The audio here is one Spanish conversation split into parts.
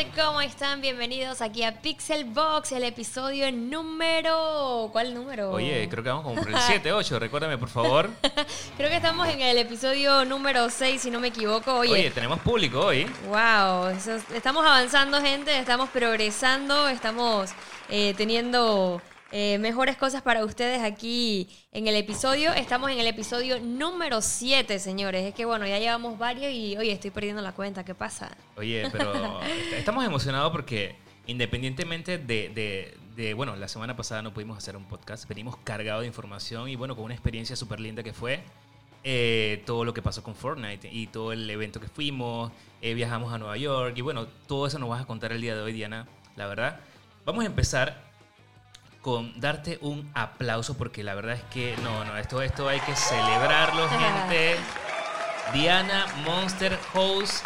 gente? ¿Cómo están? Bienvenidos aquí a Pixel Box, el episodio número... ¿Cuál número? Oye, creo que vamos como por el 7, 8, recuérdame por favor. creo que estamos en el episodio número 6, si no me equivoco. Oye, Oye tenemos público hoy. wow, estamos avanzando gente, estamos progresando, estamos eh, teniendo eh, mejores cosas para ustedes aquí en el episodio. Estamos en el episodio número 7, señores. Es que bueno, ya llevamos varios y oye, estoy perdiendo la cuenta. ¿Qué pasa? Oye, pero est- estamos emocionados porque independientemente de, de- de, bueno, la semana pasada no pudimos hacer un podcast, venimos cargados de información y bueno, con una experiencia súper linda que fue eh, todo lo que pasó con Fortnite y todo el evento que fuimos, eh, viajamos a Nueva York y bueno, todo eso nos vas a contar el día de hoy, Diana, la verdad. Vamos a empezar con darte un aplauso porque la verdad es que no, no, esto, esto hay que celebrarlo, gente. Diana Monster Host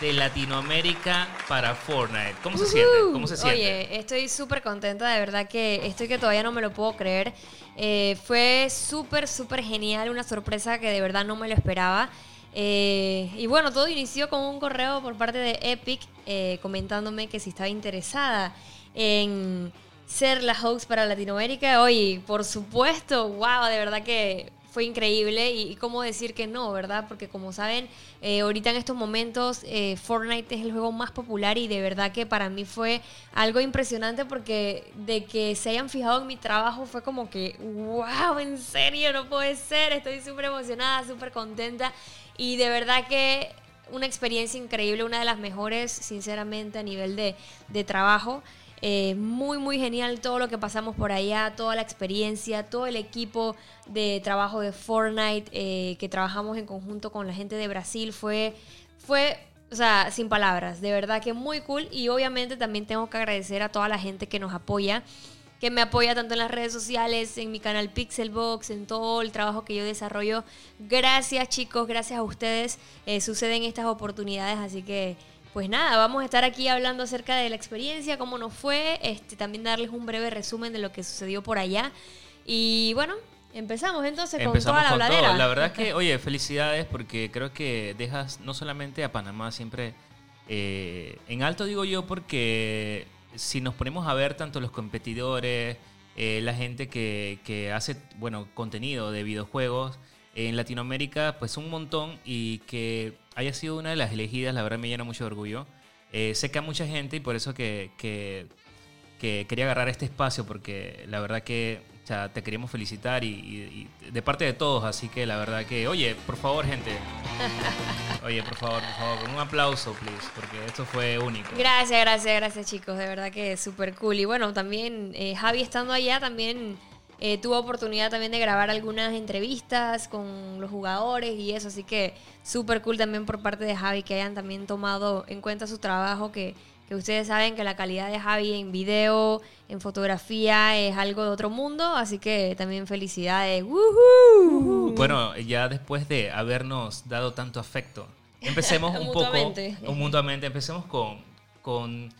de Latinoamérica para Fortnite. ¿Cómo se siente? ¿Cómo se siente? Oye, estoy súper contenta, de verdad que estoy que todavía no me lo puedo creer. Eh, fue súper, súper genial, una sorpresa que de verdad no me lo esperaba. Eh, y bueno, todo inició con un correo por parte de Epic eh, comentándome que si estaba interesada en ser la host para Latinoamérica. Oye, por supuesto, wow, de verdad que fue increíble y, y cómo decir que no, ¿verdad? Porque como saben, eh, ahorita en estos momentos eh, Fortnite es el juego más popular y de verdad que para mí fue algo impresionante porque de que se hayan fijado en mi trabajo fue como que, wow, en serio, no puede ser, estoy súper emocionada, súper contenta y de verdad que una experiencia increíble, una de las mejores, sinceramente, a nivel de, de trabajo. Eh, muy, muy genial todo lo que pasamos por allá, toda la experiencia, todo el equipo de trabajo de Fortnite eh, que trabajamos en conjunto con la gente de Brasil. Fue, fue, o sea, sin palabras, de verdad que muy cool. Y obviamente también tengo que agradecer a toda la gente que nos apoya que me apoya tanto en las redes sociales, en mi canal Pixelbox, en todo el trabajo que yo desarrollo. Gracias chicos, gracias a ustedes. eh, suceden estas oportunidades, así que pues nada, vamos a estar aquí hablando acerca de la experiencia, cómo nos fue, este, también darles un breve resumen de lo que sucedió por allá. Y bueno, empezamos entonces con Empezamos toda la con habladera. todo. La verdad es que, oye, felicidades porque creo que dejas no solamente a Panamá siempre eh, en alto, digo yo, porque si nos ponemos a ver tanto los competidores, eh, la gente que, que hace, bueno, contenido de videojuegos en Latinoamérica, pues un montón y que haya sido una de las elegidas, la verdad me llena mucho de orgullo. Eh, sé que a mucha gente y por eso que, que, que quería agarrar este espacio porque la verdad que o sea, te queríamos felicitar y, y- y de parte de todos, así que la verdad que, oye, por favor, gente, oye, por favor, por favor, un aplauso, please, porque esto fue único. Gracias, gracias, gracias chicos, de verdad que es súper cool. Y bueno, también eh, Javi estando allá también eh, tuvo oportunidad también de grabar algunas entrevistas con los jugadores y eso, así que súper cool también por parte de Javi que hayan también tomado en cuenta su trabajo, que, que ustedes saben que la calidad de Javi en video, en fotografía es algo de otro mundo, así que también felicidades. ¡Woohoo! Bueno, ya después de habernos dado tanto afecto, empecemos un poco, Mutuamente. un mutuamente, empecemos con, con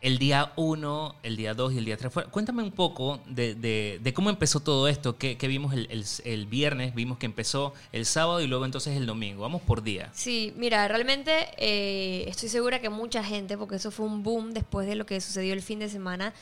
el día 1, el día 2 y el día 3. Cuéntame un poco de, de- cómo empezó todo esto, que, vimos el, el- el viernes, vimos que empezó el sábado y luego entonces el domingo. Vamos por día. Sí, mira, realmente eh, estoy segura que mucha gente, porque eso fue un boom después de lo que sucedió el fin de semana,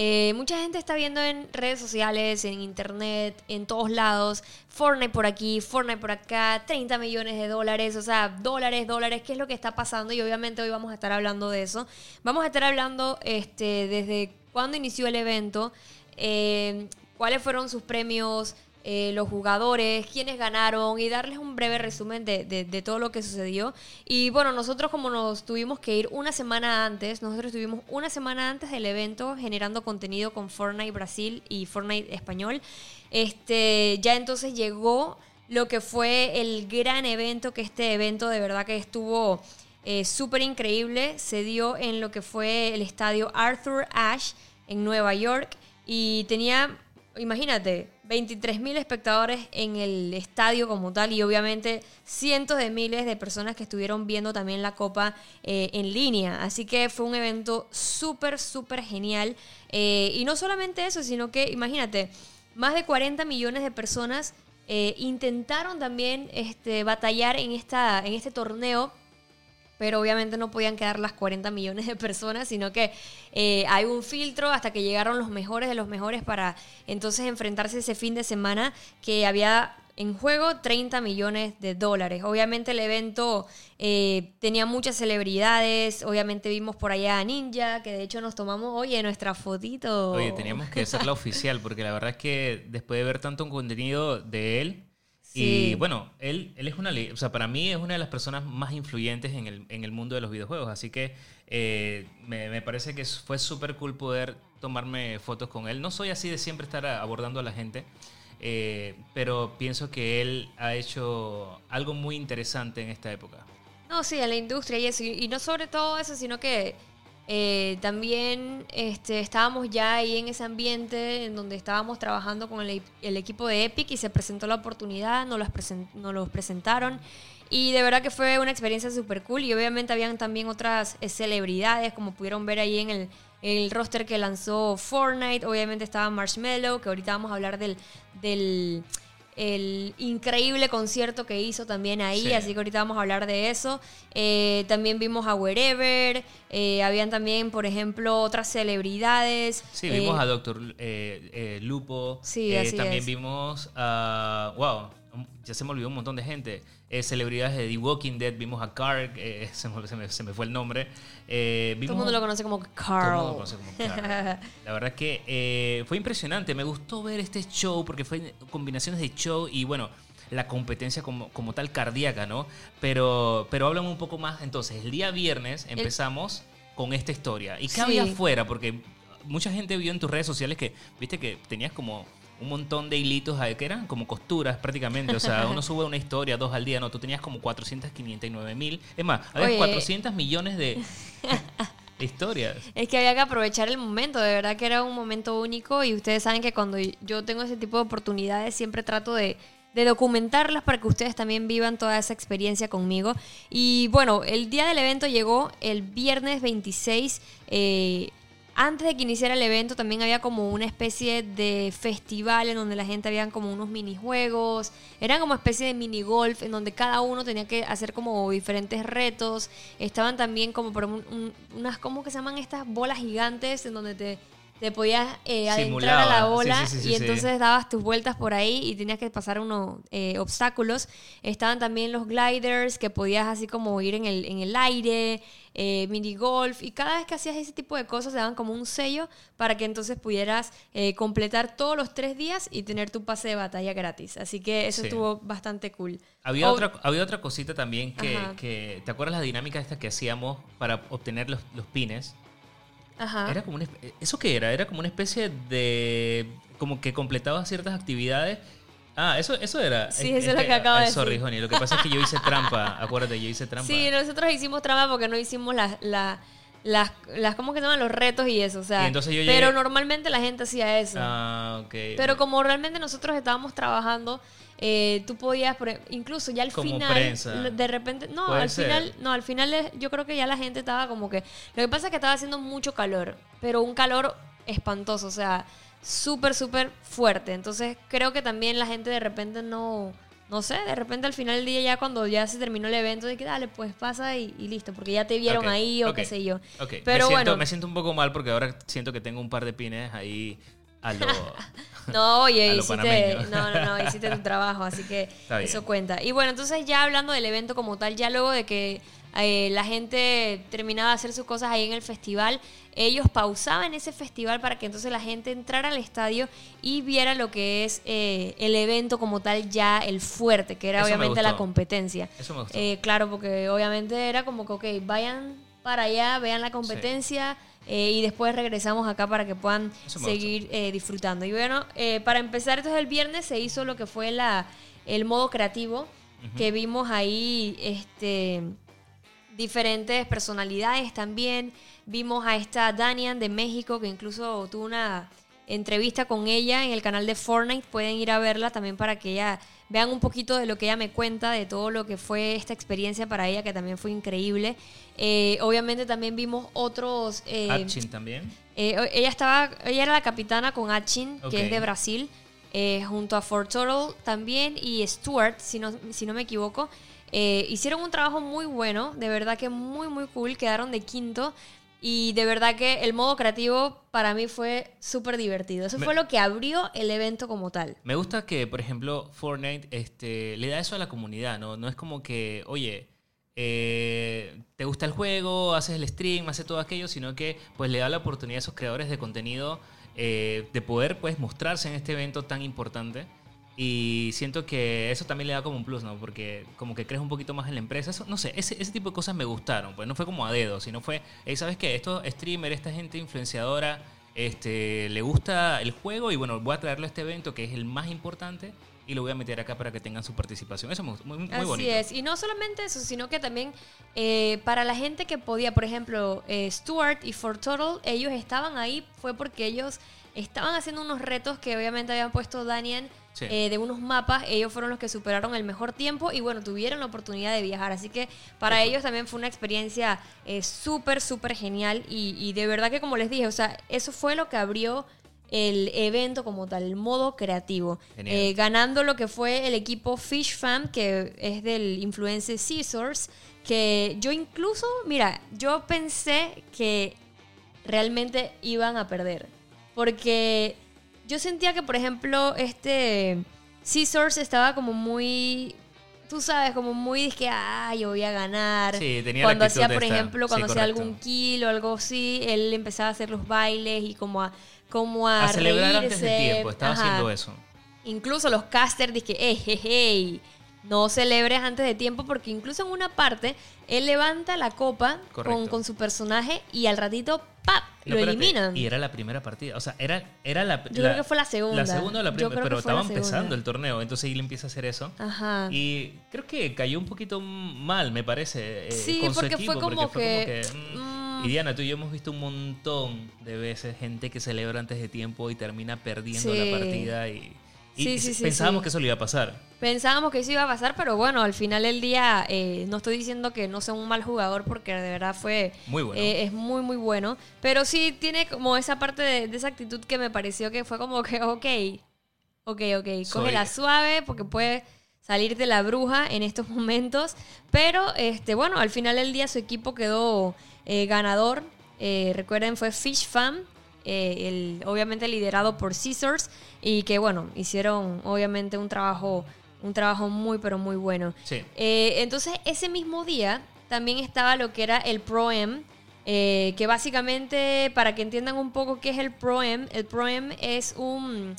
eh, mucha gente está viendo en redes sociales, en internet, en todos lados, Fortnite por aquí, Fortnite por acá, 30 millones de dólares, o sea, dólares, dólares, qué es lo que está pasando y obviamente hoy vamos a estar hablando de eso. Vamos a estar hablando este, desde cuándo inició el evento, eh, cuáles fueron sus premios, eh, los jugadores, quiénes ganaron y darles un breve resumen de, de- todo lo que sucedió. Y bueno, nosotros como nos tuvimos que ir una semana antes, nosotros estuvimos una semana antes del evento generando contenido con Fortnite Brasil y Fortnite Español. Este, ya entonces llegó lo que fue el gran evento, que este evento de verdad que estuvo eh, súper increíble. Se dio en lo que fue el estadio Arthur Ashe en Nueva York y tenía, imagínate, 23 mil espectadores en el estadio como tal y obviamente cientos de miles de personas que estuvieron viendo también la copa eh, en línea. Así que fue un evento súper, súper genial. Eh, y no solamente eso, sino que imagínate, más de 40 millones de personas eh, intentaron también este, batallar en, esta, en este torneo pero obviamente no podían quedar las 40 millones de personas, sino que eh, hay un filtro hasta que llegaron los mejores de los mejores para entonces enfrentarse ese fin de semana que había en juego 30 millones de dólares. Obviamente el evento eh, tenía muchas celebridades, obviamente vimos por allá a Ninja, que de hecho nos tomamos hoy en nuestra fotito. Oye, teníamos que hacerla oficial, porque la verdad es que después de ver tanto contenido de él, y bueno, él, él es una, o sea, para mí es una de las personas más influyentes en el, en el mundo de los videojuegos, así que eh, me, me, parece que fue súper cool poder tomarme fotos con él. No soy así de siempre estar abordando a la gente, eh, pero pienso que él ha hecho algo muy interesante en esta época. No, sí, en la industria y eso, y no sobre todo eso, sino que eh, también este, estábamos ya ahí en ese ambiente en donde estábamos trabajando con el, equipo de Epic y se presentó la oportunidad, nos, las nos los presentaron. Y de verdad que fue una experiencia súper cool y obviamente habían también otras eh, celebridades como pudieron ver ahí en el, el, roster que lanzó Fortnite, obviamente estaba Marshmello, que ahorita vamos a hablar del... del el increíble concierto que hizo también ahí, así que ahorita vamos a hablar de eso. Eh, también vimos a Wherever, eh, habían también, por ejemplo, otras celebridades. Sí, vimos eh, a Doctor Lupo. Sí, También vimos a... ¡Wow! Ya se me olvidó un montón de gente. Eh, celebridades de The Walking Dead, vimos a Carl, eh, se, me, se, me, fue el nombre. Eh, todo el mundo lo conoce como Carl. Todo el mundo lo conoce como Carl. La verdad es que fue impresionante, me gustó ver este show porque fue combinaciones de show y bueno, la competencia como, como tal cardíaca, ¿no? Pero, pero hablamos un poco más. Entonces, el día viernes empezamos con esta historia. ¿Y qué había afuera? Porque mucha gente vio en tus redes sociales que, viste que tenías como un montón de hilitos que eran como costuras prácticamente. O sea, uno sube una historia dos al día. No, tú tenías como 459 mil. Es más, había 400 millones de, historias. Es que había que aprovechar el momento. De verdad que era un momento único. Y ustedes saben que cuando yo tengo ese tipo de oportunidades, siempre trato de, de documentarlas para que ustedes también vivan toda esa experiencia conmigo. Y bueno, el día del evento llegó el viernes 26. Eh, antes de que iniciara el evento también había como una especie de festival en donde la gente había como unos minijuegos, eran como especie de mini golf en donde cada uno tenía que hacer como diferentes retos. Estaban también como por unas, ¿cómo que se llaman estas bolas gigantes en donde te te podías eh, adentrar a la bola y entonces dabas tus vueltas por ahí y tenías que pasar unos eh, obstáculos. Estaban también los gliders que podías así como ir en el, en el aire, eh, mini golf y cada vez que hacías ese tipo de cosas te daban como un sello para que entonces pudieras eh, completar todos los tres días y tener tu pase de batalla gratis. Así que eso estuvo bastante cool. Había, otra, había otra cosita también que, que, ¿te acuerdas la dinámica esta que hacíamos para obtener los, los pines? Era como ¿Eso qué era? Era como una especie de... Como que completaba ciertas actividades. Ah, eso, eso era. Sí, eso es, lo que acabo de decir. Sorry, Honey. Lo que pasa es que yo hice trampa. Acuérdate, yo hice trampa. Sí, nosotros hicimos trampa porque no hicimos las... La, las, las, ¿cómo que se llaman? Los retos y eso, o sea. pero normalmente la gente hacía eso. Ah, ok. Pero como realmente nosotros estábamos trabajando, eh, tú podías, incluso ya al final, de repente, no, al final, no, al final yo creo que ya la gente estaba como que, lo que pasa es que estaba haciendo mucho calor, pero un calor espantoso, o sea, súper, súper fuerte. Entonces creo que también la gente de repente no, no sé, de repente al final del día ya cuando ya se terminó el evento, de que dale, pues pasa y, listo, porque ya te vieron ahí o qué sé yo. Pero me bueno. Me siento un poco mal porque ahora siento que tengo un par de pines ahí a lo. no, oye, hiciste, no, no, no, hiciste tu trabajo, así que eso cuenta. Y bueno, entonces ya hablando del evento como tal, ya luego de que eh, la gente terminaba de hacer sus cosas ahí en el festival, ellos pausaban ese festival para que entonces la gente entrara al estadio y viera lo que es eh, el evento como tal, ya el fuerte, que era obviamente la competencia. Eso me gustó. Eh, claro, porque obviamente era como que, ok, vayan para allá, vean la competencia. Eh, y después regresamos acá para que puedan seguir eh, disfrutando. Y bueno, eh, para empezar, entonces el viernes se hizo lo que fue la, el modo creativo, que vimos ahí este, diferentes personalidades también. Vimos a esta Danian de México, que incluso tuvo una entrevista con ella en el canal de Fortnite. Pueden ir a verla también para que ella vean un poquito de lo que ella me cuenta, de todo lo que fue esta experiencia para ella, que también fue increíble. Eh, obviamente también vimos otros... Eh, Achin también. Eh, ella, estaba, ella era la capitana con Achin, que es de Brasil, junto a Fort Total también y Stuart, si no, si no me equivoco. Eh, hicieron un trabajo muy bueno, de verdad que muy, muy cool. Quedaron de quinto. Y de verdad que el modo creativo para mí fue súper divertido. Eso Me- fue lo que abrió el evento como tal. Me gusta que, por ejemplo, Fortnite este, le da eso a la comunidad, ¿no? No es como que, oye, eh, te gusta el juego, haces el stream, haces todo aquello, sino que pues le da la oportunidad a esos creadores de contenido eh, de poder pues mostrarse en este evento tan importante. Y siento que eso también le da como un plus, ¿no? Porque como que crees un poquito más en la empresa. Eso, no sé, ese, ese tipo de cosas me gustaron. Pues no fue como a dedo, sino fue, hey, ¿sabes qué? Estos streamers, esta gente influenciadora, este, le gusta el juego y bueno, voy a traerlo a este evento que es el más importante y lo voy a meter acá para que tengan su participación. Eso me gustó, muy, muy Así bonito. es. Y no solamente eso, sino que también eh, para la gente que podía, por ejemplo, eh, Stuart y For Total, ellos estaban ahí, fue porque ellos estaban haciendo unos retos que obviamente habían puesto Daniel Sí. eh, de unos mapas. Ellos fueron los que superaron el mejor tiempo y bueno, tuvieron la oportunidad de viajar. Así que para ellos también fue una experiencia eh, súper, súper genial. Y, y de verdad que como les dije, o sea, eso fue lo que abrió el evento como tal, el modo creativo. Eh, ganando lo que fue el equipo Fish Fam, que es del influencer Scissors, que yo incluso, mira, yo pensé que realmente iban a perder, porque yo sentía que, por ejemplo, este Scissors estaba como muy... Tú sabes, como muy que, ah, yo voy a ganar. Sí, tenía cuando hacía, por ejemplo, Sí, cuando hacía algún kilo o algo así, él empezaba a hacer los bailes y como a, como a, A celebrar antes de reírse. tiempo, estaba Ajá. haciendo eso. Incluso los casters dije, hey, hey, hey, no celebres antes de tiempo porque incluso en una parte él levanta la copa con, su personaje y al ratito ¡pap! No, lo espérate, eliminan. Y era la primera partida. O sea, era, era la. Yo creo que fue la segunda. La segunda o la primera. Pero estaba empezando el torneo. Entonces él empieza a hacer eso. Ajá. Y creo que cayó un poquito mal, me parece. eh, Sí, con su porque equipo, fue como porque fue que, como que, mm. Y Diana, tú y yo hemos visto un montón de veces gente que celebra antes de tiempo y termina perdiendo Sí. la partida. Y, y Sí, sí, sí, pensábamos que eso le iba a pasar. Pensábamos que eso iba a pasar, pero bueno, al final del día eh, no estoy diciendo que no sea un mal jugador porque de verdad fue... Muy bueno. eh, es muy, muy bueno. Pero sí tiene como esa parte de, de esa actitud que me pareció que fue como que, ok, ok, ok, Soy- cógela suave porque puede salir de la bruja en estos momentos. Pero este bueno, al final del día su equipo quedó eh, ganador. Eh, recuerden, fue Fish Fam, eh, el, obviamente liderado por Scissors. Y que bueno, hicieron obviamente un trabajo, un trabajo muy, pero muy bueno. Sí. Entonces, ese mismo día también estaba lo que era el Pro-Am, eh, que básicamente, para que entiendan un poco qué es el Pro-Am, el Pro-Am es un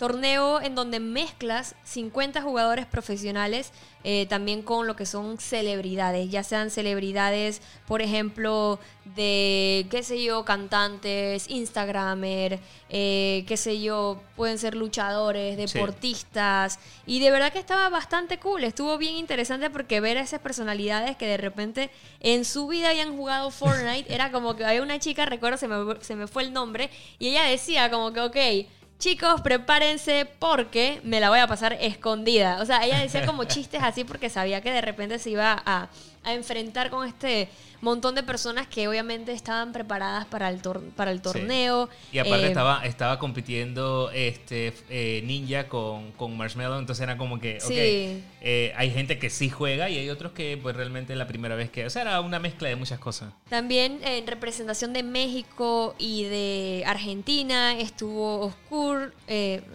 torneo en donde mezclas 50 jugadores profesionales eh, también con lo que son celebridades, ya sean celebridades, por ejemplo, de, qué sé yo, cantantes, Instagramer, eh, qué sé yo, pueden ser luchadores, Sí. deportistas, y de verdad que estaba bastante cool, estuvo bien interesante porque ver a esas personalidades que de repente en su vida habían jugado Fortnite, era como que había una chica, recuerdo, se me, se me fue el nombre, y ella decía como que, ok, chicos, prepárense porque me la voy a pasar escondida. O sea, ella decía como chistes así porque sabía que de repente se iba a, a enfrentar con este montón de personas que obviamente estaban preparadas para el, tor- para el Sí. torneo. Y aparte Eh, estaba, estaba compitiendo este eh, Ninja con, con Marshmallow, entonces era como que, Sí. eh, hay gente que sí juega y hay otros que pues realmente es la primera vez que... O sea, era una mezcla de muchas cosas. También en representación de México y de Argentina estuvo Oscur,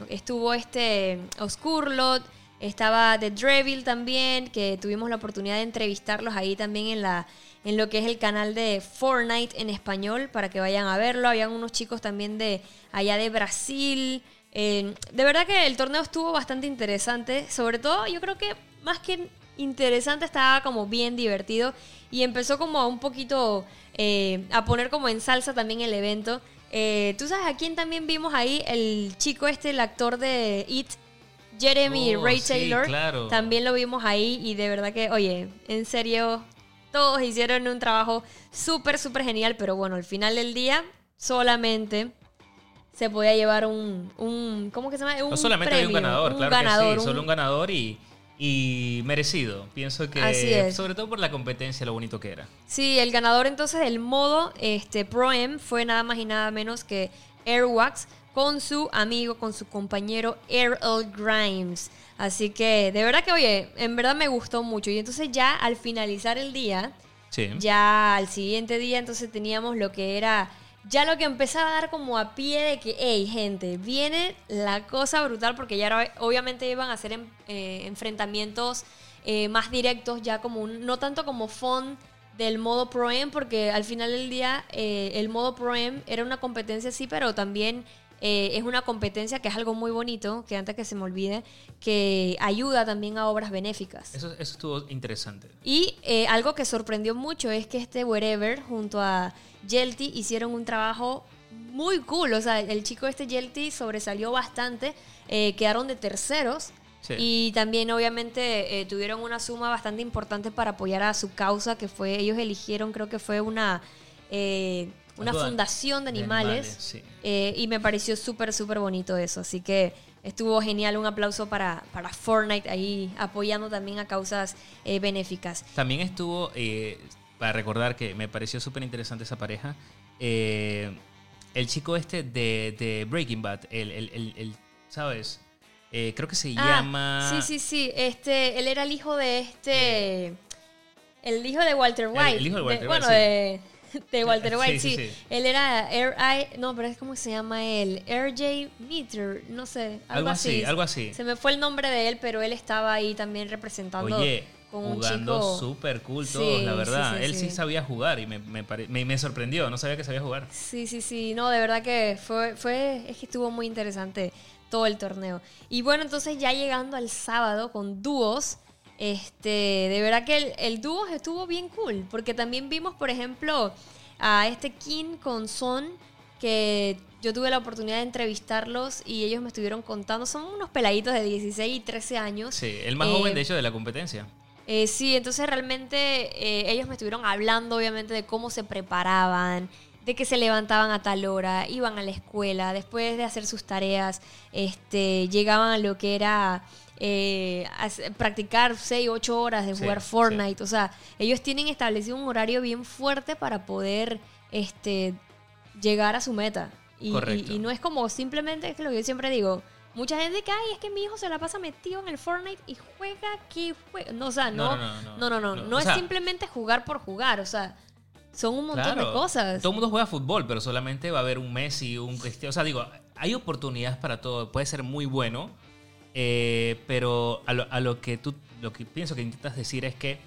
estuvo este Oscurlot, estaba The Dreville también, que tuvimos la oportunidad de entrevistarlos ahí también en la en lo que es el canal de Fortnite en español para que vayan a verlo. Habían unos chicos también de allá de Brasil. Eh, de verdad que el torneo estuvo bastante interesante. Sobre todo, yo creo que más que interesante, estaba como bien divertido. Y empezó como un poquito eh, a poner como en salsa también el evento. Eh, Tú sabes a quién también vimos ahí, el chico este, el actor de It, Jeremy Oh, Ray sí, Taylor. claro. También lo vimos ahí y de verdad que, oye, en serio, todos hicieron un trabajo súper, súper genial, pero bueno, al final del día solamente se podía llevar un, un ¿cómo que se llama? Un No solamente había un ganador, un claro ganador, que sí, solo un- ganador y, y merecido. Pienso que Así es. sobre todo por la competencia, lo bonito que era. Sí, el ganador entonces del modo este, Pro-Am fue nada más y nada menos que Airwax con su amigo, con su compañero Earl Grimes. Así que de verdad que, oye, en verdad me gustó mucho. Y entonces ya al finalizar el día, Sí. ya al siguiente día entonces teníamos lo que era, ya lo que empezaba a dar como a pie de que, hey gente, viene la cosa brutal porque ya era- obviamente iban a ser en- eh, enfrentamientos eh, más directos, ya como un, no tanto como fun del modo Pro Am, porque al final del día eh, el modo Pro Am era una competencia sí, pero también eh, es una competencia que es algo muy bonito, que antes que se me olvide, que ayuda también a obras benéficas. Eso, eso estuvo interesante. Y eh, algo que sorprendió mucho es que este Wherever junto a Yelty hicieron un trabajo muy cool. O sea, el chico este Yelty sobresalió bastante. eh, quedaron de terceros. Sí. Y también obviamente eh, tuvieron una suma bastante importante para apoyar a su causa, que fue, ellos eligieron, creo que fue una, eh, una Ayuda fundación de de animales. sí. Eh, y me pareció súper, súper bonito eso. Así que estuvo genial. Un aplauso para, para Fortnite ahí apoyando también a causas eh, benéficas. También estuvo, eh, para recordar que me pareció súper interesante esa pareja, el chico este de, de Breaking Bad, el, el- el- el- ¿sabes? Creo que se Ah, llama... Sí, sí, sí. Este, él era el hijo de este. El hijo de Walter White. el hijo de Walter bueno, White, de, de Walter White, sí, sí. sí. Él era R.I. No, pero es como se llama él. R.J. Meter, no sé. Algo, Algo así, algo así. Se me fue el nombre de él, pero él estaba ahí también representando Oye, con un jugando chico. súper cool todos, la verdad. Él sí sí. sabía jugar y me, me, pare- me- me sorprendió, no sabía que sabía jugar. Sí, sí, sí. No, de verdad que fue, fue, es que estuvo muy interesante todo el torneo. Y bueno, entonces ya llegando al sábado con dúos, este, de verdad que el, el dúo estuvo bien cool, porque también vimos, por ejemplo, a este King con Son, que yo tuve la oportunidad de entrevistarlos y ellos me estuvieron contando, son unos peladitos de 16 y 13 años. Sí, el más Eh, joven de hecho de la competencia. eh, sí, entonces realmente eh, ellos me estuvieron hablando obviamente de cómo se preparaban, de que se levantaban a tal hora, iban a la escuela, después de hacer sus tareas, este, llegaban a lo que era eh, practicar 6, 8 horas de jugar sí. Fortnite. O sea, ellos tienen establecido un horario bien fuerte para poder este, llegar a su meta. Y, Correcto. y- y no es como simplemente, es que lo que yo siempre digo, mucha gente que, ay, es que mi hijo se la pasa metido en el Fortnite y juega que juega. No, o sea, no, No, no, no, no, no, no, es sea- simplemente jugar por jugar, o sea, son un montón de cosas. Todo el mundo juega fútbol, pero solamente va a haber un Messi, un Cristiano. O sea, digo, hay oportunidades para todo. Puede ser muy bueno, eh, pero a lo, a lo que tú, lo que pienso que intentas decir es que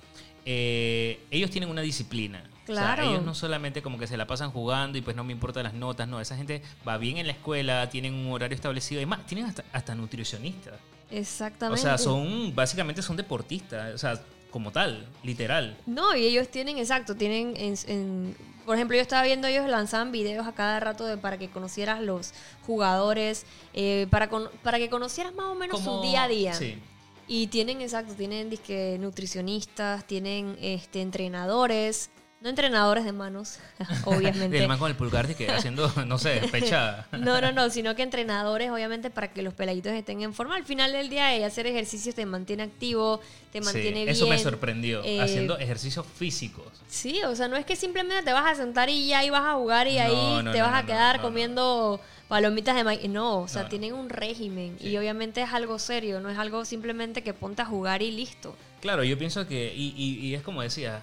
eh, ellos tienen una disciplina. O sea, Claro. ellos no solamente como que se la pasan jugando y pues no me importan las notas, no. Esa gente va bien en la escuela, tienen un horario establecido. Y más, tienen hasta, hasta nutricionistas. O Exactamente. sea, son, básicamente son deportistas. O sea, como tal, literal. No, y ellos tienen, exacto, tienen, en, en- por ejemplo, yo estaba viendo, ellos lanzaban videos a cada rato de, para que conocieras los jugadores, eh, para, con- para que conocieras más o menos Como- su día a día. Sí. Y tienen, exacto, tienen disque nutricionistas, tienen este entrenadores, no entrenadores de manos, obviamente. El man con el pulgar que haciendo, no sé, fecha. No, no, no, sino que entrenadores, obviamente, para que los peladitos estén en forma. Al final del día, eh, hacer ejercicios te mantiene activo, te mantiene Sí, bien. Eso me sorprendió, eh, haciendo ejercicios físicos. Sí, o sea, no es que simplemente te vas a sentar y ya ahí vas a jugar y No, ahí no, te no, vas a quedar comiendo palomitas de maíz. No, o sea, tienen un régimen Sí. y obviamente es algo serio, no es algo simplemente que ponte a jugar y listo. Claro, yo pienso que, y, y- y es como decía,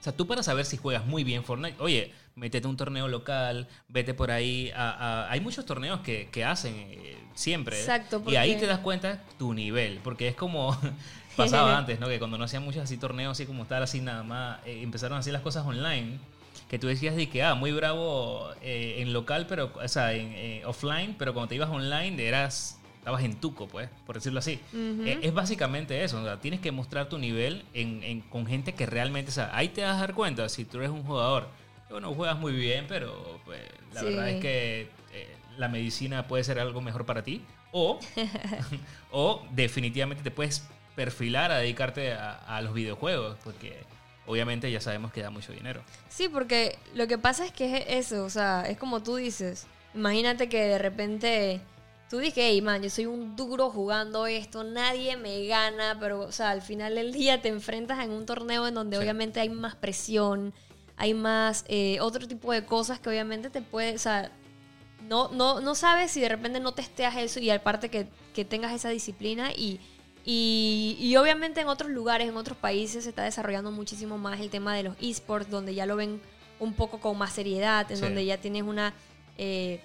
o sea, tú para saber si juegas muy bien Fortnite, oye, métete a un torneo local, vete por ahí, a- a- hay muchos torneos que, que hacen eh, siempre. ¿eh? Exacto, Y ahí porque- te das cuenta tu nivel, porque es como pasaba antes, ¿no? Que cuando no hacían muchos así torneos, así como estar así nada más, eh, empezaron a hacer las cosas online. Que tú decías de que, ah, muy bravo eh, en local, pero, o sea, en offline, pero cuando te ibas online eras, estabas en tuco, pues, por decirlo así. Eh, es básicamente eso, o sea, tienes que mostrar tu nivel en, en- con gente que realmente, sea, ahí te vas a dar cuenta si tú eres un jugador, bueno, juegas muy bien, pero pues, la Sí. verdad es que eh, la medicina puede ser algo mejor para ti, o, o definitivamente te puedes perfilar a dedicarte a, a los videojuegos, porque obviamente ya sabemos que da mucho dinero. Sí, porque lo que pasa es que es eso, o sea, es como tú dices. Imagínate que de repente tú dices, hey, man, yo soy un duro jugando esto, nadie me gana, pero, o sea, al final del día te enfrentas en un torneo en donde Sí. obviamente hay más presión, hay más, eh, otro tipo de cosas que obviamente te puede, o sea, no, no, no sabes si de repente no testeas eso y aparte que, que tengas esa disciplina y, y, y obviamente en otros lugares, en otros países se está desarrollando muchísimo más el tema de los esports, donde ya lo ven un poco con más seriedad, en Sí. donde ya tienes una eh,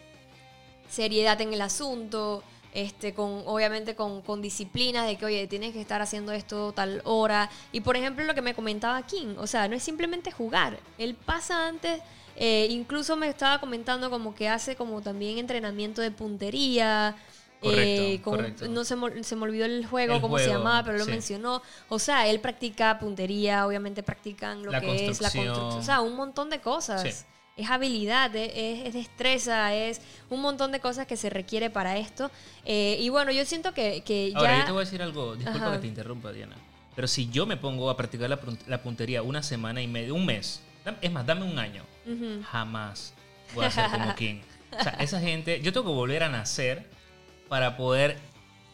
seriedad en el asunto, este, con, obviamente con, con disciplina de que, oye, tienes que estar haciendo esto tal hora. Y por ejemplo, lo que me comentaba King, o sea, no es simplemente jugar. Él pasa antes, eh, incluso me estaba comentando como que hace como también entrenamiento de puntería. Correcto, eh, con- correcto. No se me, se me olvidó el juego, cómo se llamaba, pero lo sí. mencionó. O sea, él practica puntería, obviamente practican lo La que es la construcción. construcción. O sea, un montón de cosas. Sí. Es habilidad, es, es- es destreza, es un montón de cosas que se requiere para esto. Eh, y bueno, yo siento que, que ya... Ahora, yo te voy a decir algo, disculpa Ajá. que te interrumpa, Diana. Pero si yo me pongo a practicar la, la puntería una semana y media, un mes, es más, dame un año, Ujú. jamás voy a ser como King. O sea, esa gente, yo tengo que volver a nacer para poder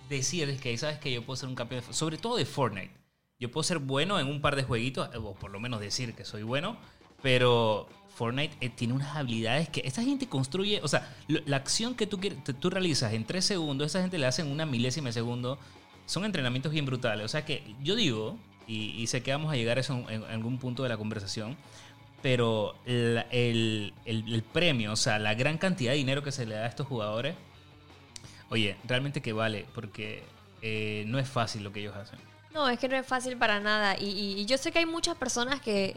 decirles que, ¿sabes que Yo puedo ser un campeón, de- sobre todo de Fortnite. Yo puedo ser bueno en un par de jueguitos, o por lo menos decir que soy bueno, pero Fortnite eh, tiene unas habilidades que esta gente construye, o sea, la acción que tú, tú realizas en tres segundos, esa gente le hace en una milésima de segundo, son entrenamientos bien brutales. O sea que yo digo, y, sé que vamos a llegar a eso en, algún punto de la conversación, pero el, el- el premio, o sea, la gran cantidad de dinero que se le da a estos jugadores, oye, realmente que vale, porque eh, no es fácil lo que ellos hacen. No, es que no es fácil para nada. Y yo sé que hay muchas personas que,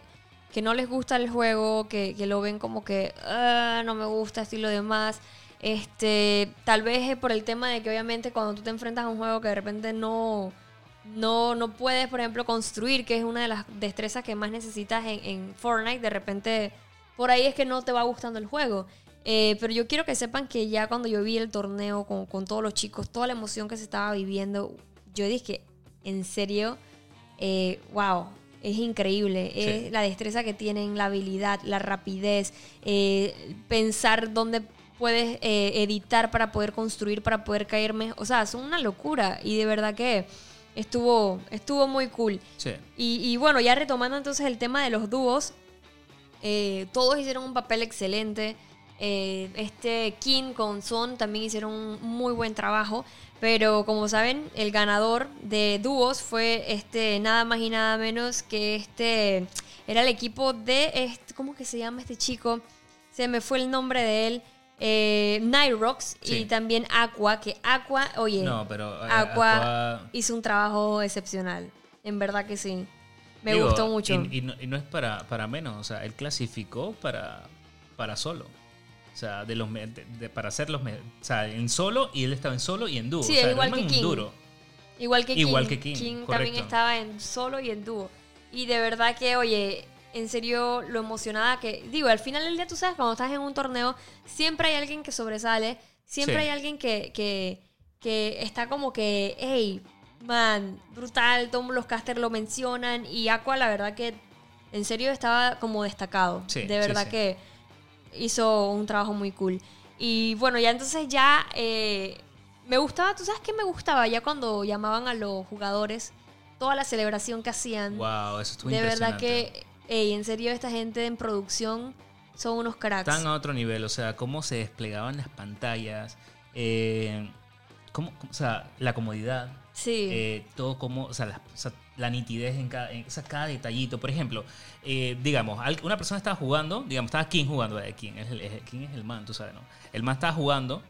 que no les gusta el juego, que, que lo ven como que "Ah, no me gusta y lo demás. Este, tal vez es por el tema de que obviamente cuando tú te enfrentas a un juego que de repente no, no, no puedes, por ejemplo, construir, que es una de las destrezas que más necesitas en, en Fortnite, de repente por ahí es que no te va gustando el juego. Eh, pero yo quiero que sepan que ya cuando yo vi el torneo con, con todos los chicos, toda la emoción que se estaba viviendo, yo dije, en serio, eh, wow, es increíble. Sí. Es la destreza que tienen, la habilidad, la rapidez, eh, pensar dónde puedes eh, editar para poder construir, para poder caerme. O sea, son una locura. Y de verdad que estuvo, estuvo muy cool. Sí. Y, y bueno, ya retomando entonces el tema de los dúos, eh, todos hicieron un papel excelente. Eh, este King con Son también hicieron un muy buen trabajo. Pero como saben, el ganador de dúos fue este nada más y nada menos que este. Era el equipo de. Este, ¿Cómo que se llama este chico? Se me fue el nombre de él. Eh, Nightrox y Sí. también Aqua. Que Aqua, oye. No, pero eh, Aqua, Aqua- hizo un trabajo excepcional. En verdad que sí. Me Digo, gustó mucho. Y, y no, y no es para, para menos, o sea, él clasificó para, para solo. O sea, de los de- de- para hacer los o sea, en solo y él estaba en solo y en dúo. Sí, o sea, igual que King. duro. Igual que King. Igual que King, también correcto. estaba en solo y en dúo. Y de verdad que, oye, en serio, lo emocionada que. Digo, al final del día, tú sabes, cuando estás en un torneo, siempre hay alguien que sobresale. Siempre Sí. hay alguien que, que, que está como que, hey, man, brutal. Todos los casters lo mencionan. Y Aqua, la verdad que, en serio, estaba como destacado. Sí, de sí, verdad sí. que hizo un trabajo muy cool. Y bueno, ya entonces ya eh, me gustaba, ¿tú sabes qué me gustaba? Ya cuando llamaban a los jugadores, toda la celebración que hacían. Wow, eso estuvo de verdad que, ey, en serio, esta gente en producción son unos cracks. Están a otro nivel, o sea, cómo se desplegaban las pantallas, eh, cómo, o sea, la comodidad, Sí. eh, todo como, o sea, la, o sea, la nitidez en cada, en, cada detallito. Por ejemplo, eh, digamos, una persona estaba jugando, digamos, estaba King jugando, eh, King es el, King es el man, tú sabes, ¿no? El man estaba jugando,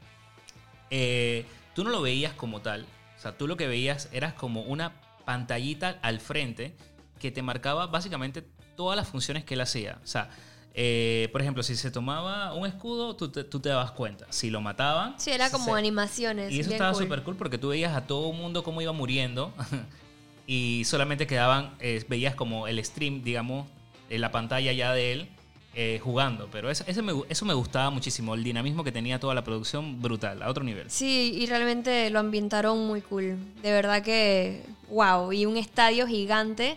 eh, tú no lo veías como tal, o sea, tú lo que veías eras como una pantallita al frente que te marcaba básicamente todas las funciones que él hacía. O sea, eh, por ejemplo, si se tomaba un escudo, tú te, tú te dabas cuenta. Si lo mataban... sí, era como se- animaciones. y eso estaba cool. súper cool porque tú veías a todo el mundo cómo iba muriendo y solamente quedaban, eh, veías como el stream, digamos, en la pantalla ya de él eh, jugando. Pero ese, ese me eso me gustaba muchísimo, el dinamismo que tenía toda la producción, brutal, a otro nivel. Sí, y realmente lo ambientaron muy cool. De verdad que, wow. Y un estadio gigante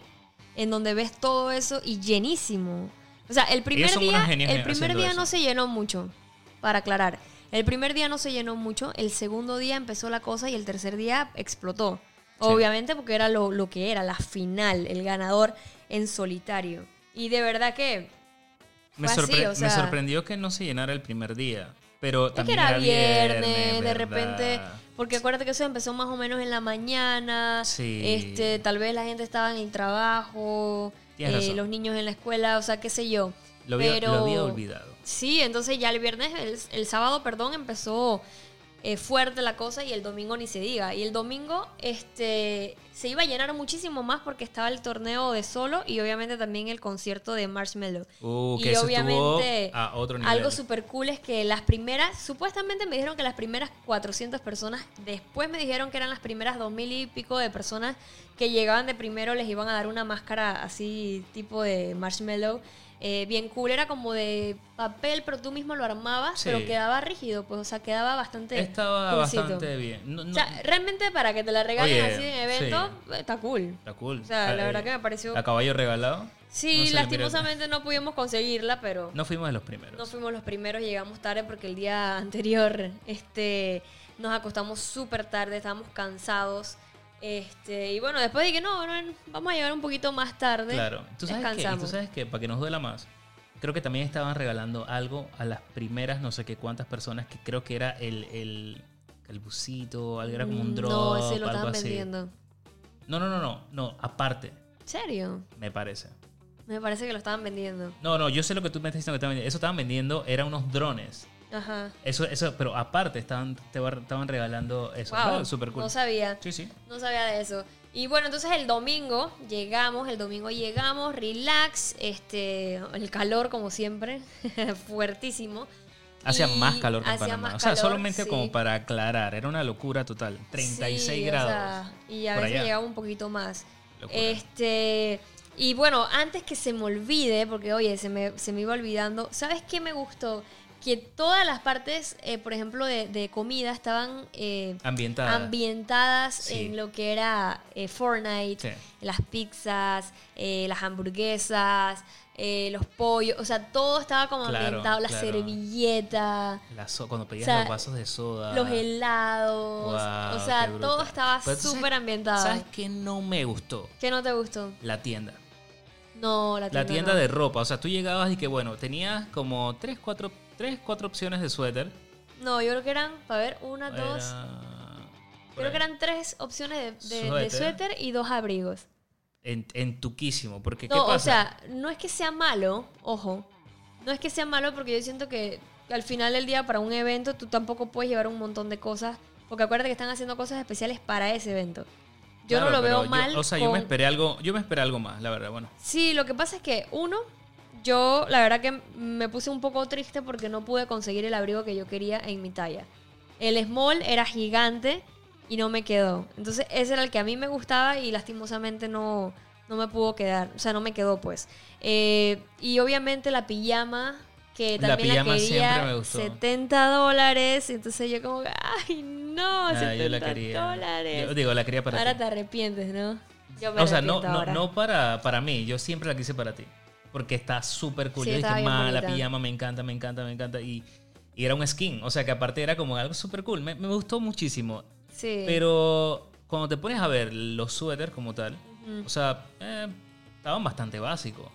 en donde ves todo eso y llenísimo. O sea, el primer día, el primer día eso. no se llenó mucho, para aclarar. El primer día no se llenó mucho, el segundo día empezó la cosa y el tercer día explotó. Obviamente porque era lo, lo que era, la final, el ganador en solitario. Y de verdad que Me, Fue así, sorpre- o me sea- sorprendió que no se llenara el primer día. Pero Es que también era viernes, de ¿verdad? repente, porque acuérdate que eso empezó más o menos en la mañana, Sí. este, tal vez la gente estaba en el trabajo, eh, los niños en la escuela, o sea, qué sé yo. Lo había, Pero lo había olvidado. Sí, entonces ya el viernes, el, el sábado, perdón, empezó eh, fuerte la cosa y el domingo ni se diga. Y el domingo este, se iba a llenar muchísimo más porque estaba el torneo de solo y obviamente también el concierto de Marshmello. Uh, y obviamente estuvo a otro nivel. algo súper cool es que las primeras, supuestamente me dijeron que las primeras 400 personas, después me dijeron que eran las primeras 2000 y pico de personas que llegaban de primero, les iban a dar una máscara así tipo de marshmallow. Eh, bien cool, era como de papel, pero tú mismo lo armabas, Sí. pero quedaba rígido, pues, o sea, quedaba bastante. Estaba coolcito. bastante bien. No- no- O sea, realmente para que te la regalen Oye, así en evento, está cool. está cool. O sea, la Ah, verdad eh, que me pareció. A caballo regalado. Sí, no lastimosamente no pudimos conseguirla, pero. No fuimos de los primeros. No fuimos los primeros, llegamos tarde porque el día anterior este, nos acostamos súper tarde, estábamos cansados. Este, y bueno, después dije, no, no, vamos a llegar un poquito más tarde. Claro. ¿Tú sabes, Descansamos. tú sabes que para que nos duela más, creo que también estaban regalando algo a las primeras no sé qué cuántas personas que creo que era el, el, el busito, algo era como un drop, No, ese lo algo estaban así. vendiendo. No, no, no, no, no, aparte, ¿En serio? me parece. Me parece que lo estaban vendiendo. No, no, yo sé lo que tú me estás diciendo que estaban vendiendo. Eso estaban vendiendo, eran unos drones. Ajá. Eso, eso, pero aparte estaban, te estaban regalando eso. Wow. Claro, súper cool. No sabía. Sí, sí. No sabía de eso. Y bueno, entonces el domingo llegamos, el domingo llegamos, relax, este, el calor como siempre, fuertísimo. Hacía más calor que en Panamá. o sea, calor, solamente sí. como para aclarar, era una locura total. 36 Sí, o grados. sea, y a veces allá. llegaba un poquito más. Locura. Este, y bueno, antes que se me olvide, porque oye, se me, se me iba olvidando, ¿sabes qué me gustó? Que todas las partes, eh, por ejemplo, de, de comida estaban eh, Ambientada. ambientadas Sí. en lo que era eh, Fortnite, Sí. las pizzas, las hamburguesas, los pollos, o sea, todo estaba como Claro, ambientado, la claro. servilleta, La so- cuando pedías O sea, los vasos de soda. los helados, Wow, o sea, todo estaba súper ambientado. ¿Sabes qué no me gustó? ¿Qué no te gustó? La tienda. No, la tienda. La tienda no. de ropa. O sea, tú llegabas y que, bueno, tenías como 3, 4, tres, cuatro opciones de suéter. No, yo creo que eran, para ver, una, dos. Era- Creo que eran tres opciones de, de- de Suéter. y dos abrigos. En, en tuquísimo. Porque, ¿qué No, pasa? o sea, no es que sea malo, ojo. No es que sea malo porque yo siento que al final del día para un evento tú tampoco puedes llevar un montón de cosas. Porque acuérdate que están haciendo cosas especiales para ese evento. Yo Claro, no lo veo yo- mal. o sea, yo me esperé algo, yo me esperé algo más, la verdad, bueno. Sí, lo que pasa es que uno, yo la verdad que me puse un poco triste porque no pude conseguir el abrigo que yo quería en mi talla. El small era gigante y no me quedó. Entonces ese era el que a mí me gustaba y lastimosamente no, no me pudo quedar. O sea, no me quedó pues. Eh, y obviamente la pijama, que también la, pijama quería me gustó. 70 dólares. Entonces yo como, ay no, Ah, 70 yo la quería. dólares. Yo digo, la quería para Ahora ti. te arrepientes, ¿no? Yo me O sea, no, no, no para, para mí, yo siempre la quise para ti. Porque está súper cool. Sí, yo dije, ma, la bonita". pijama me encanta, me encanta, me encanta. Y, y era un skin, o sea que aparte era como algo súper cool. Me, me gustó muchísimo. Sí. Pero cuando te pones a ver los suéteres como tal, o sea, eh, estaban bastante básicos.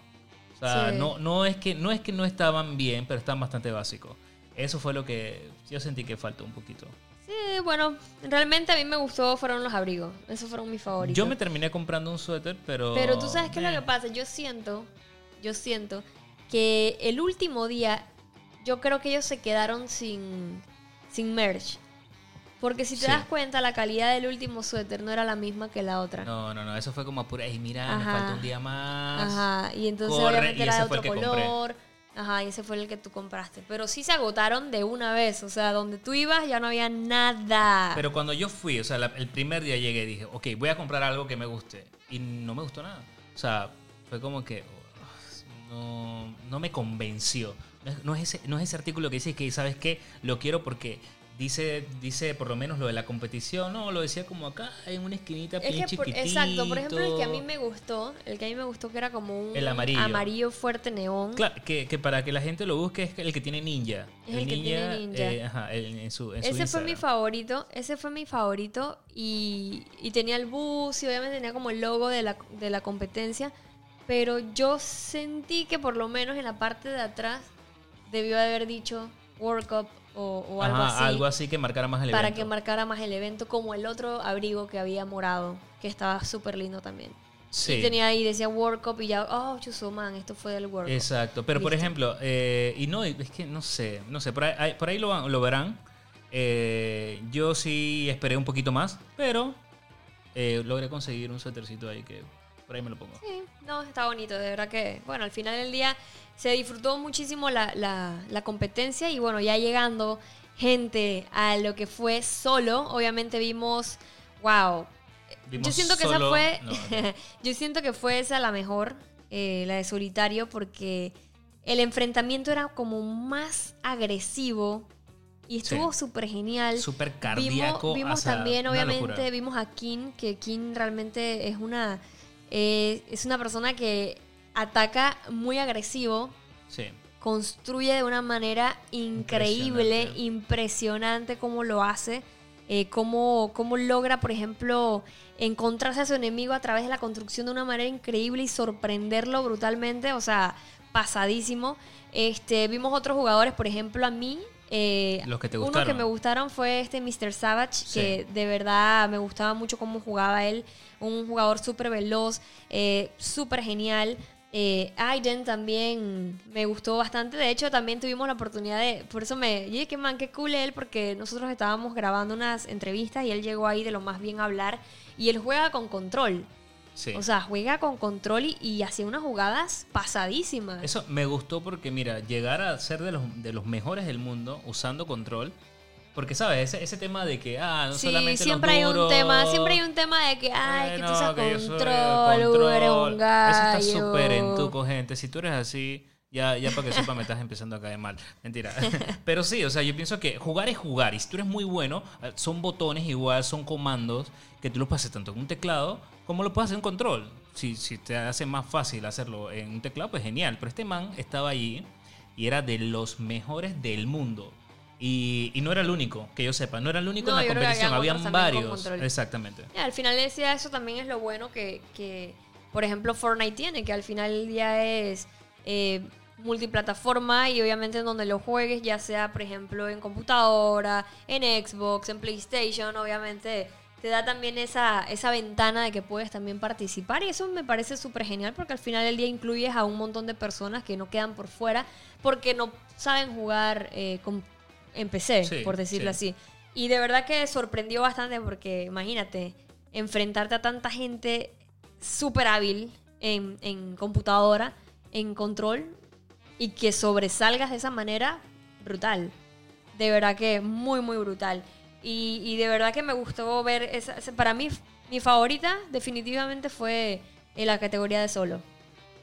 O sea, Sí. no, no, es que, no es que no estaban bien, pero estaban bastante básicos. Eso fue lo que yo sentí que faltó un poquito. Sí, bueno, realmente a mí me gustó fueron los abrigos. Esos fueron mis favoritos. Yo me terminé comprando un suéter, pero... Pero tú sabes qué es lo que pasa. Yo siento, yo siento que el último día, yo creo que ellos se quedaron sin, sin merch. Porque si te Sí. das cuenta, la calidad del último suéter no era la misma que la otra. No, no, no, eso fue como pura, "Ey, mira, me falta un día más. Ajá, y entonces corre, obviamente y era de otro compré. color. Ajá, y ese fue el que tú compraste. Pero sí se agotaron de una vez. O sea, donde tú ibas ya no había nada. Pero cuando yo fui, o sea, la- el primer día llegué y dije, ok, voy a comprar algo que me guste. Y no me gustó nada. O sea, fue como que no, no me convenció. No es, ese, no es ese artículo que dice que, ¿sabes qué? Lo quiero porque dice, dice por lo menos lo de la competición. No, lo decía como acá en una esquinita Es bien que, por- exacto, por ejemplo, el que a mí me gustó, el que a mí me gustó que era como un El amarillo. amarillo fuerte neón. Claro, que, que para que la gente lo busque es el que tiene ninja. Es el que tiene ninja. eh, ajá, el- en su, en su Ese fue mi favorito, ese fue mi favorito y, y tenía el bus y obviamente tenía como el logo de la, de la competencia, pero yo sentí que por lo menos en la parte de atrás debió de haber dicho World Cup o, o algo Ajá, así. algo así que marcara más el para evento. que marcara más el evento, como el otro abrigo que había morado, que estaba súper lindo también. Sí. Y tenía ahí, decía World Cup y ya, oh, chuzo, man, esto fue del World Cup. Exacto, pero por Listo. ejemplo, eh, y no, es que no sé, no sé, por ahí, por ahí lo, lo verán. Eh, yo sí esperé un poquito más, pero eh, logré conseguir un suétercito ahí que por ahí me lo pongo. Sí, no, está bonito, de verdad que, bueno, al final del día se disfrutó muchísimo la, la, la competencia y bueno, ya llegando gente a lo que fue solo, obviamente vimos, wow, Vimos yo siento que esa fue, no, yo siento que fue esa la mejor, eh, la de solitario, porque el enfrentamiento era como más agresivo y estuvo Sí. súper genial. Súper Vimos, cardíaco. vimos sea, también, obviamente, locura. vimos a Kin, que Kin realmente es una, eh, es una persona que ataca muy agresivo, Sí. construye de una manera increíble, Impresionante. impresionante cómo lo hace, eh, cómo, cómo logra, por ejemplo, encontrarse a su enemigo a través de la construcción de una manera increíble y sorprenderlo brutalmente, o sea, pasadísimo. Este, vimos otros jugadores, por ejemplo, a mí. Eh, Los que te Uno que gustaron. me gustaron fue este Mr. Savage, Sí. que de verdad me gustaba mucho cómo jugaba él. Un jugador súper veloz, eh, súper genial. Eh, Aiden también me gustó bastante. De hecho, también tuvimos la oportunidad de. Por eso me. Dije que man, qué cool él, porque nosotros estábamos grabando unas entrevistas y él llegó ahí de lo más bien a hablar. Y él juega con control. Sí. O sea, juega con control y, y hacía unas jugadas pasadísimas. Eso me gustó porque, mira, llegar a ser de los, de los mejores del mundo usando control. Porque, ¿sabes? Ese, ese tema de que, ah, no Sí, solamente siempre los hay un duros, tema, siempre hay un tema de que, ay, que tú Bueno, usas que soy el control, tú eres un gallo. Eso está súper en tuco, gente. Si tú eres así, ya, ya para que sepa me estás empezando a caer mal. Mentira. Pero sí, o sea, yo pienso que jugar es jugar. Y si tú eres muy bueno, eh, son botones igual, son comandos que tú los hacer tanto en un teclado como lo puedes hacer en control. Si, si te hace más fácil hacerlo en un teclado, pues genial. Pero este man estaba allí y era de los mejores del mundo. Y, y no era el único, que yo sepa, no era el único No, en la competición, habían varios. Exactamente. Y al final decía eso también es lo bueno que, que, por ejemplo, Fortnite tiene, que al final del día es eh, multiplataforma y obviamente en donde lo juegues, ya sea, por ejemplo, en computadora, en Xbox, en PlayStation, obviamente te da también esa, esa ventana de que puedes también participar y eso me parece súper genial porque al final del día incluyes a un montón de personas que no quedan por fuera porque no saben jugar eh, con- en PC, Sí, por decirlo sí. así. Y de verdad que sorprendió bastante porque imagínate, enfrentarte a tanta gente súper hábil en, en computadora, en control, y que sobresalgas de esa manera, brutal. De verdad que muy, muy brutal. Y, de verdad que me gustó ver esa, para mí, mi favorita definitivamente fue en la categoría de solo.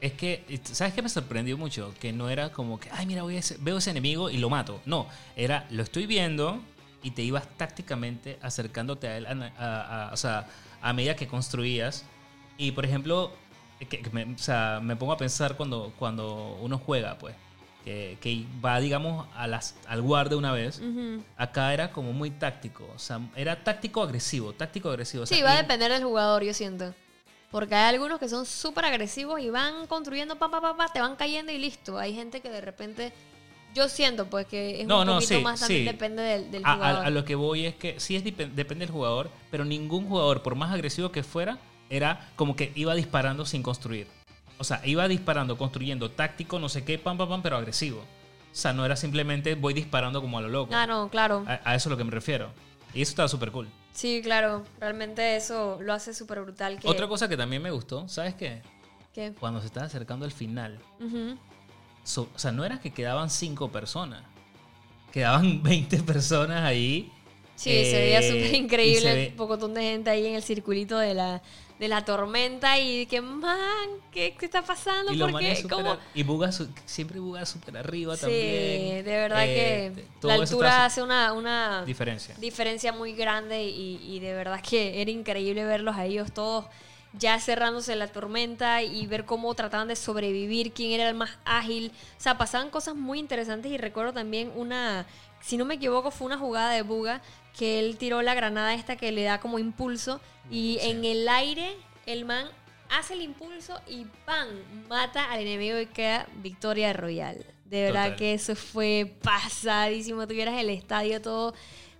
Es que, ¿sabes qué me sorprendió mucho? Que no era como que, ay, mira, voy a ese- veo ese enemigo y lo mato. No, era, lo estoy viendo y te ibas tácticamente acercándote a él, o sea, a medida que construías. Y, por ejemplo, que, que me, o sea, me pongo a pensar cuando, cuando uno juega, pues, que, que va, digamos, a las, al guardia una vez. Acá era como muy táctico, o sea, era táctico-agresivo, táctico-agresivo. o sea, Sí, va a depender del jugador, yo siento. Porque hay algunos que son súper agresivos y van construyendo pa, pa, pa, pa, te van cayendo y listo. Hay gente que de repente, yo siento pues que es No, un no, poquito sí, más también sí. depende del, del A, a- jugador. a lo que voy es que sí es dep- depende del jugador, pero ningún jugador, por más agresivo que fuera, era como que iba disparando sin construir. O sea, iba disparando, construyendo táctico, no sé qué, pam, pam, pam, pero agresivo. O sea, no era simplemente voy disparando como a lo loco. Ah, no, claro. A, a eso es lo que me refiero. Y eso estaba súper cool. Sí, claro. Realmente eso lo hace súper brutal. Que, Otra cosa que también me gustó, ¿sabes qué? ¿Qué? Cuando se estaba acercando al final, so- o sea, no era que quedaban cinco personas. Quedaban 20 personas ahí. Sí, se veía Eh, súper increíble. ve- Un pocotón de gente ahí en el circulito de la, de la tormenta y que, man, ¿qué, qué está pasando? Y lo ¿Por qué? Y Buga su- siempre Buga súper arriba Sí, también. de verdad Eh, que todo la altura hace una, una diferencia. diferencia muy grande y, y de verdad que era increíble verlos a ellos todos ya cerrándose la tormenta y ver cómo trataban de sobrevivir, quién era el más ágil. O sea, pasaban cosas muy interesantes y recuerdo también una, si no me equivoco, fue una jugada de Buga que él tiró la granada esta que le da como impulso y Sí. en el aire el man hace el impulso y ¡pam! mata al enemigo y queda victoria royal. De verdad Total. que eso fue pasadísimo. Tuvieras el estadio todo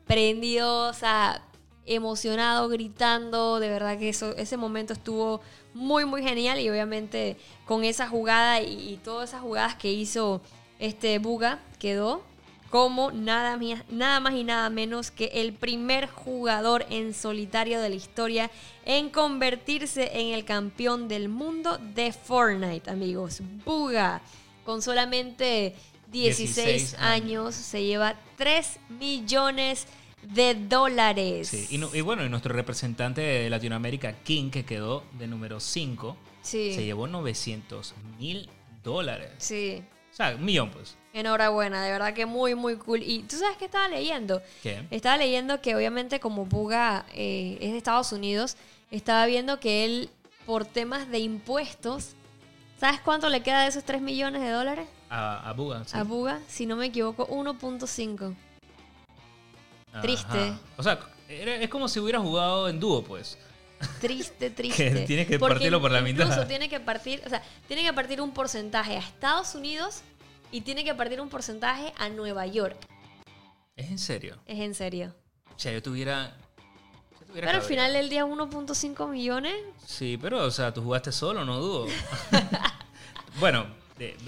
prendido, o sea, emocionado, gritando. De verdad que eso, ese momento estuvo muy, muy genial. Y obviamente con esa jugada y, y todas esas jugadas que hizo este Buga, quedó como nada, nada más y nada menos que el primer jugador en solitario de la historia en convertirse en el campeón del mundo de Fortnite, amigos. Buga, con solamente 16, 16 años, años. se lleva 3 millones de dólares. Sí, y, no- y bueno, y nuestro representante de Latinoamérica, King, que quedó de número 5, Sí. se llevó 900 mil dólares. Sí. O sea, un millón, pues. Enhorabuena, de verdad que muy, muy cool. Y tú sabes que estaba leyendo. ¿Qué? Estaba leyendo que obviamente como Buga eh, es de Estados Unidos, estaba viendo que él, por temas de impuestos, ¿sabes cuánto le queda de esos 3 millones de dólares A, a Buga, sí. a Buga? Si no me equivoco, 1.5. Ajá. triste. O sea, es como si hubiera jugado en dúo, pues. Triste, triste. que Porque partirlo por la mitad. Incluso tiene que partir, o sea, tiene que partir un porcentaje a Estados Unidos y tiene que partir un porcentaje a Nueva York. Es en serio. Es en serio. O sea, yo tuviera... yo tuviera Pero al final del día 1.5 millones. Sí, pero, o sea, tú jugaste solo, no dudo. bueno,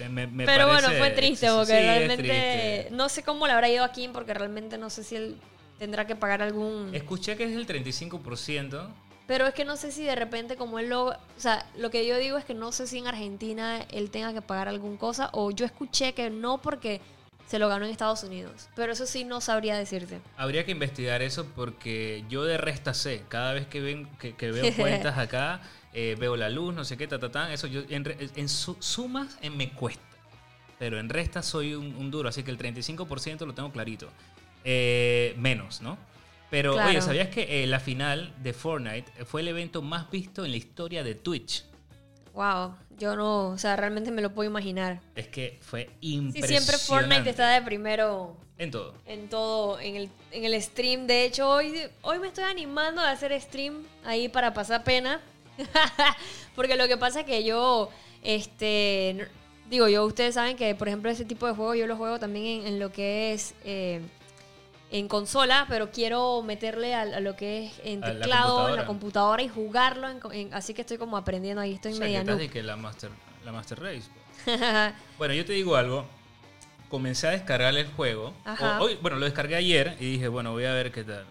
me, me Pero bueno, fue triste porque sí, realmente no sé cómo le habrá ido a Kim porque realmente no sé si él tendrá que pagar algún... Escuché que es el 35%. Pero es que no sé si de repente como él lo... O sea, lo que yo digo es que no sé si en Argentina él tenga que pagar alguna cosa o yo escuché que no porque se lo ganó en Estados Unidos. Pero eso sí no sabría decirte. Habría que investigar eso porque yo de resta sé. Cada vez que, ven, que, que veo cuentas acá, eh, veo la luz, no sé qué, ta, ta, ta, Eso yo en, en su- sumas me cuesta. Pero en resta soy un, un duro, así que el 35% lo tengo clarito. Eh, menos, ¿no? Pero Claro. oye, ¿sabías que eh, la final de Fortnite fue el evento más visto en la historia de Twitch? Wow, yo no... O sea, realmente me lo puedo imaginar. Es que fue Sí, impresionante. siempre Fortnite está de primero En todo. en todo, en el, en el stream. De hecho, hoy, hoy me estoy animando a hacer stream ahí para pasar pena. Porque lo que pasa es que yo, este, digo, yo, ustedes saben que, por ejemplo, ese tipo de juegos yo lo juego también en, en lo que es eh, en consola, pero quiero meterle a, a lo que es en la teclado, en la computadora. y jugarlo. en en- así que estoy como aprendiendo ahí, estoy O sea, que media de que la Master, la Master Race. pues. Bueno, yo te digo algo. Comencé a descargar el juego. O- hoy, bueno, lo descargué ayer y dije, bueno, voy a ver qué tal.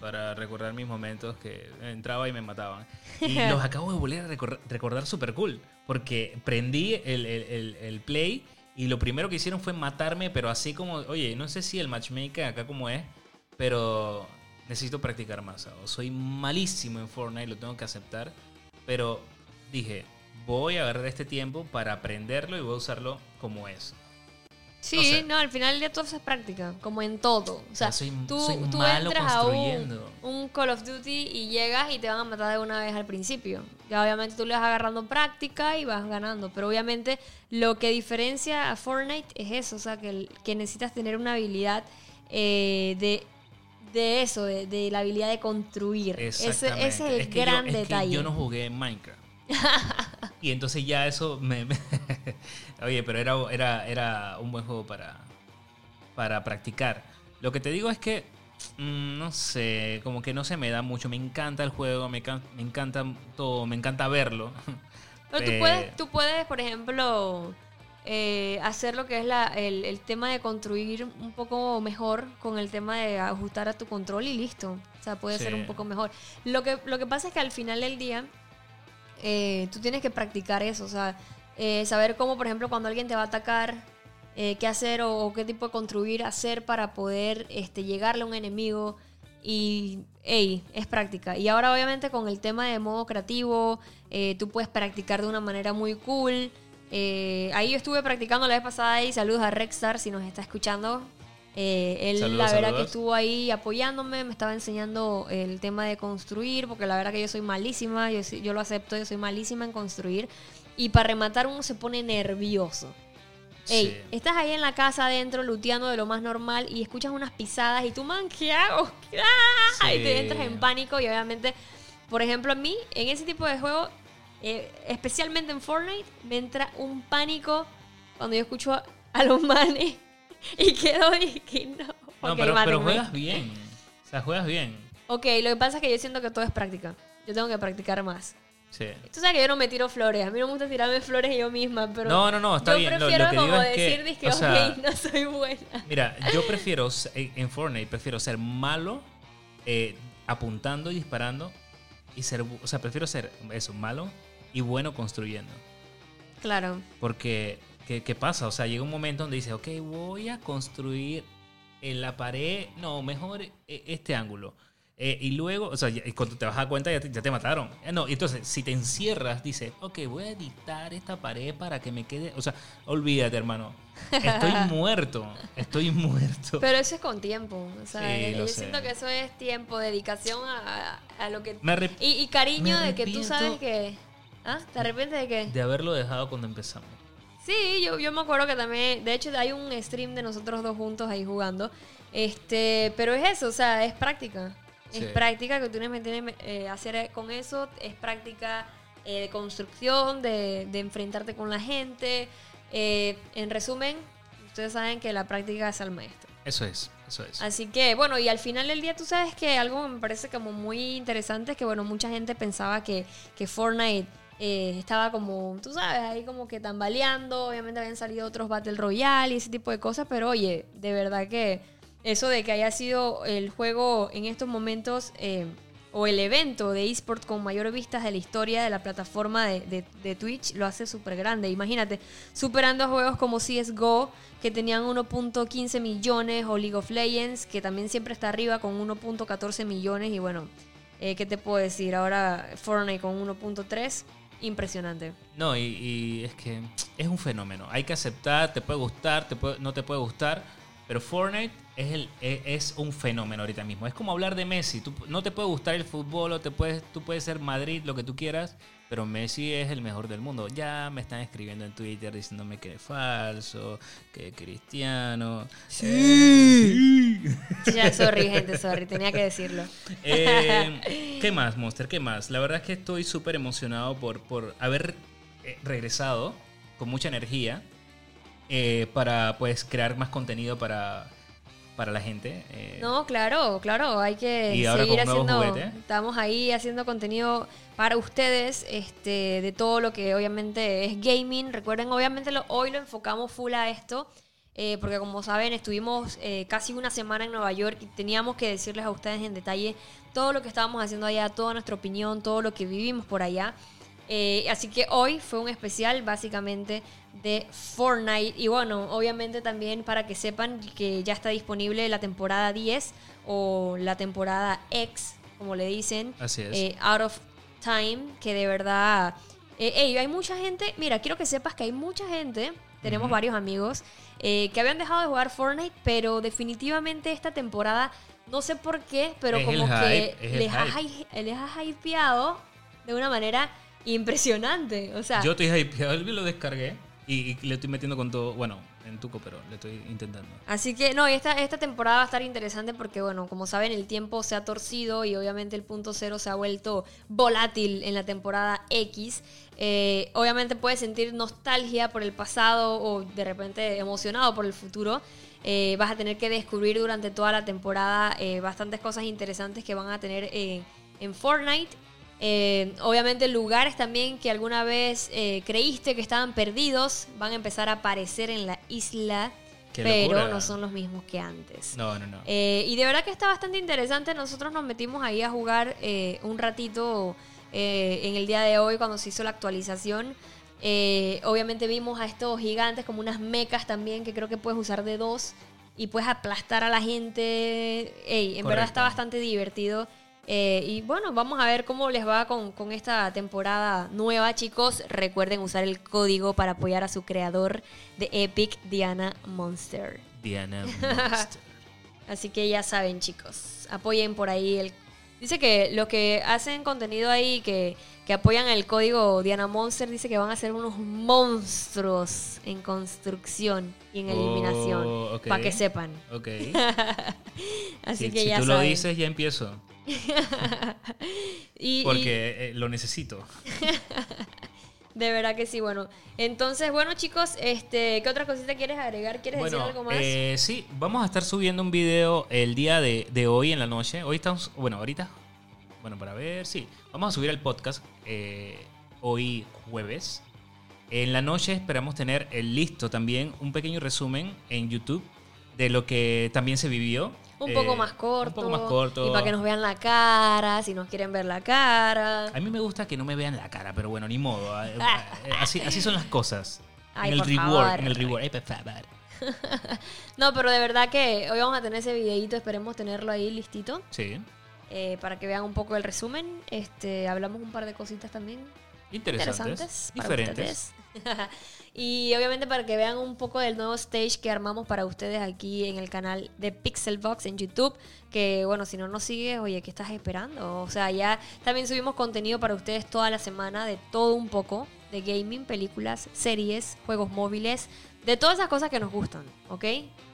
Para recordar mis momentos que entraba y me mataban. Y los acabo de volver a recor- recordar súper cool. Porque prendí el, el- el- el play y lo primero que hicieron fue matarme, pero así como, oye, no sé si el matchmaker acá como es, pero necesito practicar más. o Soy malísimo en Fortnite, lo tengo que aceptar. Pero dije, voy a agarrar este tiempo para aprenderlo y voy a usarlo como es. Sí, No al final día todo es práctica, como en todo. O sea, soy- tú, soy tú malo entras a un, un Call of Duty y llegas y te van a matar de una vez al principio. Ya obviamente tú le vas agarrando práctica y vas ganando. Pero obviamente lo que diferencia a Fortnite es eso, o sea, que, necesitas tener una habilidad eh, de, de eso, de, de la habilidad de construir. Ese, ese es el que yo- gran que detalle. yo no jugué en Minecraft. Y entonces ya eso me... me- Oye, pero era, era, era un buen juego para, para practicar. Lo que te digo es que, mm, no sé, como que no se me da mucho. Me encanta el juego, me, can- me encanta todo, me encanta verlo. Pero tú Eh, puedes, tú puedes, por ejemplo, eh, hacer lo que es la, el, el tema de construir un poco mejor con el tema de ajustar a tu control y listo. O sea, puede ser Sí. un poco mejor. Lo que, lo que pasa es que al final del día, eh, tú tienes que practicar eso. O sea, eh, saber cómo, por ejemplo, cuando alguien te va a atacar, eh, qué hacer o, qué tipo de construir hacer para poder este, llegarle a un enemigo. Y, hey, es práctica. Y ahora, obviamente, con el tema de modo creativo, eh, tú puedes practicar de una manera muy cool. Ahí yo estuve practicando la vez pasada y saludos a Rexstar si nos está escuchando. Eh, él, Saludos, la verdad, que saludos. estuvo ahí apoyándome, me estaba enseñando el tema de construir, porque la verdad que yo soy malísima, yo, sí- yo lo acepto, yo soy malísima en construir. Y para rematar, uno se pone nervioso. Ey, Sí. estás ahí en la casa adentro luteando de lo más normal y escuchas unas pisadas y tú, man, ¿qué hago? ¡Ah! Y te Sí. entras en pánico y obviamente, por ejemplo, a mí, en ese tipo de juego, eh, especialmente en Fortnite, me entra un pánico cuando yo escucho a los manes y quedó que no. No, Ok, pero, pero juegas bien. O sea, juegas bien. Ok, lo que pasa es que yo siento que todo es práctica. Yo tengo que practicar más. Sí. Tú sabes que yo no me tiro flores. A mí no me gusta tirarme flores yo misma, pero. No, no, no, está yo bien. Lo- lo prefiero que como es que, decir, dizque, o sea, ok, no soy buena. Mira, yo prefiero, en Fortnite, prefiero ser malo eh, apuntando y disparando y ser, o sea, prefiero ser eso, malo y bueno construyendo. Claro. Porque, ¿qué, qué pasa? O sea, llega un momento donde dices, ok, voy a construir en la pared, no, mejor eh, este ángulo. Eh, y luego, o sea, cuando te vas a dar cuenta ya te, ya te mataron. Eh, no, entonces, si te encierras, dices, ok, voy a editar esta pared para que me quede. O sea, olvídate, hermano. Estoy muerto. Estoy muerto. Pero eso es con tiempo. O sea, Sí, yo sé. siento que eso es tiempo, dedicación a, a lo que. Me Y, y cariño me de que tú sabes que. ¿Ah? ¿Te arrepientes de qué? de haberlo dejado cuando empezamos. Sí, yo, yo me acuerdo que también, de hecho hay un stream de nosotros dos juntos ahí jugando, este, pero es eso, o sea, es práctica, Sí. es práctica que tú tienes que eh, hacer con eso, es práctica eh, de construcción, de, de enfrentarte con la gente, eh, en resumen, ustedes saben que la práctica es al maestro. Eso es, eso es. Así que, bueno, y al final del día tú sabes que algo me parece como muy interesante es que, bueno, mucha gente pensaba que, que Fortnite eh, estaba como, tú sabes, ahí como que tambaleando, obviamente habían salido otros Battle Royale y ese tipo de cosas, pero oye, de verdad que eso de que haya sido el juego en estos momentos eh, o el evento de eSport con mayor vistas de la historia de la plataforma de, Twitch lo hace súper grande. Imagínate, superando juegos como CSGO que tenían 1.15 millones o League of Legends que también siempre está arriba con 1.14 millones y bueno, eh, ¿qué te puedo decir? Ahora Fortnite con 1.3, impresionante. No, y, es que es un fenómeno. Hay que aceptar, te puede gustar, te puede- no te puede gustar, pero Fortnite es, el, es, es un fenómeno ahorita mismo. Es como hablar de Messi. No te puede gustar el fútbol o te puedes, tú puedes ser Madrid, lo que tú quieras, pero Messi es el mejor del mundo. Ya me están escribiendo en Twitter diciéndome que es falso, que es cristiano. Sí. Ya, sorry, gente, sorry, tenía que decirlo. Eh, ¿Qué más, Monster? ¿Qué más? La verdad es que estoy súper emocionado por, por haber eh, regresado con mucha energía eh, para pues crear más contenido para, para la gente. eh. No, claro, claro, hay que Y ahora seguir con haciendo. Estamos ahí haciendo contenido para ustedes, este, de todo lo que obviamente es gaming. Recuerden, obviamente lo- hoy lo enfocamos full a esto, eh, porque como saben, estuvimos eh, casi una semana en Nueva York y teníamos que decirles a ustedes en detalle todo lo que estábamos haciendo allá, toda nuestra opinión, todo lo que vivimos por allá. Eh, así que hoy fue un especial básicamente de Fortnite. Y bueno, obviamente también para que sepan que ya está disponible la temporada 10 o la temporada X, como le dicen. Así es. eh, out of Time, que de verdad... Eh, hay mucha gente, mira, quiero que sepas que hay mucha gente, tenemos varios amigos, eh, que habían dejado de jugar Fortnite, pero definitivamente esta temporada, no sé por qué, pero Es como que hype, les, ha, les ha hypeado de una manera impresionante. O sea, Yo estoy hypeado, lo descargué y, y le estoy metiendo con todo. Bueno, en Tuco, pero le estoy intentando. Así que no, esta, esta temporada va a estar interesante porque, bueno, como saben, el tiempo se ha torcido y obviamente el punto cero se ha vuelto volátil en la temporada X. Eh, obviamente puedes sentir nostalgia por el pasado o de repente emocionado por el futuro. Eh, vas a tener que descubrir durante toda la temporada eh, bastantes cosas interesantes que van a tener en Fortnite. Eh, obviamente lugares también que alguna vez eh, creíste que estaban perdidos van a empezar a aparecer en la isla, Qué pero locura. no son los mismos que antes. No, no, no. Eh, y de verdad que está bastante interesante. Nosotros nos metimos ahí a jugar eh, un ratito en el día de hoy cuando se hizo la actualización. Obviamente vimos a estos gigantes como unas mecas también que creo que puedes usar de dos y puedes aplastar a la gente. Ey, en verdad está bastante divertido. Eh, y bueno, vamos a ver cómo les va con, con esta temporada nueva, chicos. Recuerden usar el código para apoyar a su creador de Epic, Diana Monster. Diana Monster. Así que ya saben, chicos, apoyen por ahí el... Dice que los que hacen contenido ahí, que, que apoyan el código Diana Monster, dice que van a ser unos monstruos en construcción y en eliminación. Oh. Para que sepan. Ok. Así si que si ya tú saben. lo dices, ya empiezo. Y- y- Porque eh, lo necesito. De verdad que sí, bueno. Entonces, bueno, chicos, este, ¿qué otra cosita quieres agregar? ¿Quieres decir algo más? eh, sí, vamos a estar subiendo un video el día de, de hoy en la noche. Hoy estamos, bueno, ahorita, bueno, para ver, sí, vamos a subir el podcast eh, hoy jueves. En la noche esperamos tener el listo también un pequeño resumen en YouTube de lo que también se vivió. un Eh, poco más corto. Un poco más corto. Y para que nos vean la cara, si nos quieren ver la cara. A mí me gusta que no me vean la cara, pero bueno, ni modo. eh, eh, Así, así son las cosas. Ay, en el reward, favor. en el reward. Ay, por favor. No, pero de verdad que hoy vamos a tener ese videito, esperemos tenerlo ahí listito. Sí. eh, para que vean un poco el resumen. Este, hablamos un par de cositas también Interesantes. interesantes diferentes. y obviamente para que vean un poco del nuevo stage que armamos para ustedes aquí en el canal de Pixelbox en YouTube. Que bueno, si no nos sigues, oye, ¿qué estás esperando? O sea, ya también subimos contenido para ustedes toda la semana de todo un poco. De gaming, películas, series, juegos móviles. De todas esas cosas que nos gustan, ¿ok?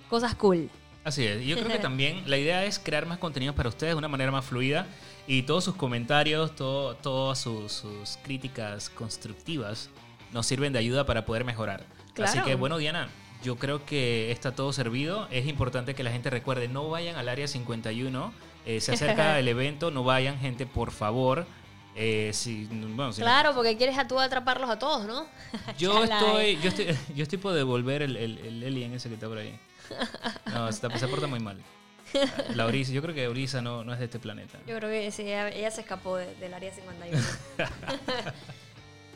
Cosas cool. Así es. Yo creo que también la idea es crear más contenidos para ustedes de una manera más fluida y todos sus comentarios, todo, todas sus, sus críticas constructivas nos sirven de ayuda para poder mejorar. Así Claro. que bueno, Diana, yo creo que está todo servido. Es importante que la gente recuerde, no vayan al área 51. eh, se acerca el evento, no vayan, gente, por favor. Eh, si, bueno, si no- Claro, porque quieres a tú atraparlos a todos, ¿no? yo estoy, yo estoy, yo estoy por devolver el, el, el alien ese que está por ahí. No, se, se porta muy mal. La Orisa, yo creo que Orisa no, no es de este planeta. Yo creo que sí, ella, ella se escapó de- del área 51.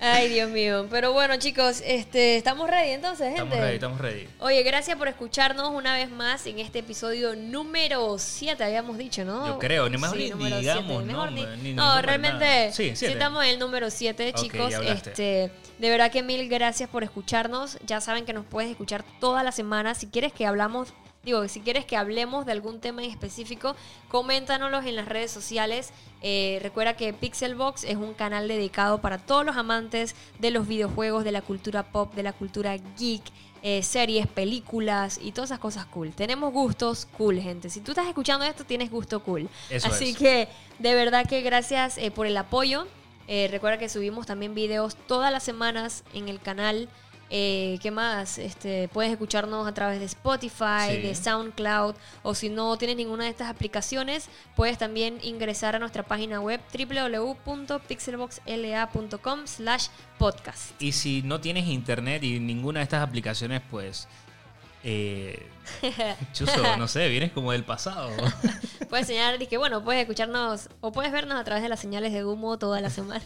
Ay, Dios mío. Pero bueno, chicos, este, ¿estamos ready entonces, gente? Estamos ready, estamos ready. Oye, gracias por escucharnos una vez más en este episodio número 7, habíamos dicho, ¿no? Yo creo, ni mejor ni digamos siete. Mejor ni- ni- ni no, nombre, realmente. Sí, sí, estamos en el número 7, Ok, chicos. este, de verdad que mil gracias por escucharnos. Ya saben que nos puedes escuchar toda la semana. Si quieres que hablamos, digo, si quieres que hablemos de algún tema en específico, coméntanoslos en las redes sociales. Eh, recuerda que Pixelbox es un canal dedicado para todos los amantes de los videojuegos, de la cultura pop, de la cultura geek, eh, series, películas y todas esas cosas cool. Tenemos gustos cool, gente. Si tú estás escuchando esto, tienes gusto cool. Eso Así es. que de verdad que gracias eh, por el apoyo. Eh, recuerda que subimos también videos todas las semanas en el canal. Eh, ¿Qué más? Este, puedes escucharnos a través de Spotify, Sí. de SoundCloud, o si no tienes ninguna de estas aplicaciones, puedes también ingresar a nuestra página web www.pixelboxla.com slash podcast. Y si no tienes internet y ninguna de estas aplicaciones, pues... Eh, no sé, vienes como del pasado. Puedes señalar y que bueno, puedes escucharnos o puedes vernos a través de las señales de humo toda la semana.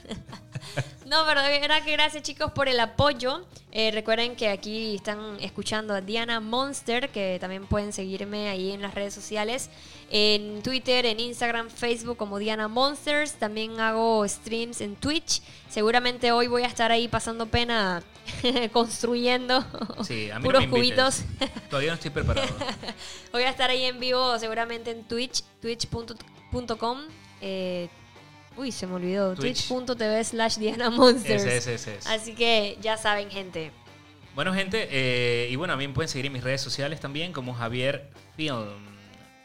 no, pero de verdad que gracias chicos por el apoyo. Eh, recuerden que aquí están escuchando a Diana Monster, que también pueden seguirme ahí en las redes sociales. En Twitter, en Instagram, Facebook como Diana Monsters. También hago streams en Twitch. Seguramente hoy voy a estar ahí pasando pena construyendo Sí, a mí puros no me invites. cubitos. Todavía no estoy preparado. Voy a estar ahí en vivo seguramente en Twitch, twitch.com. Eh, uy, se me olvidó. Twitch. Twitch.tv slash Diana Monsters. Ese, ese, ese, ese. Así que ya saben, gente. Bueno, gente, eh, y bueno, también pueden seguir en mis redes sociales también como Javier Film.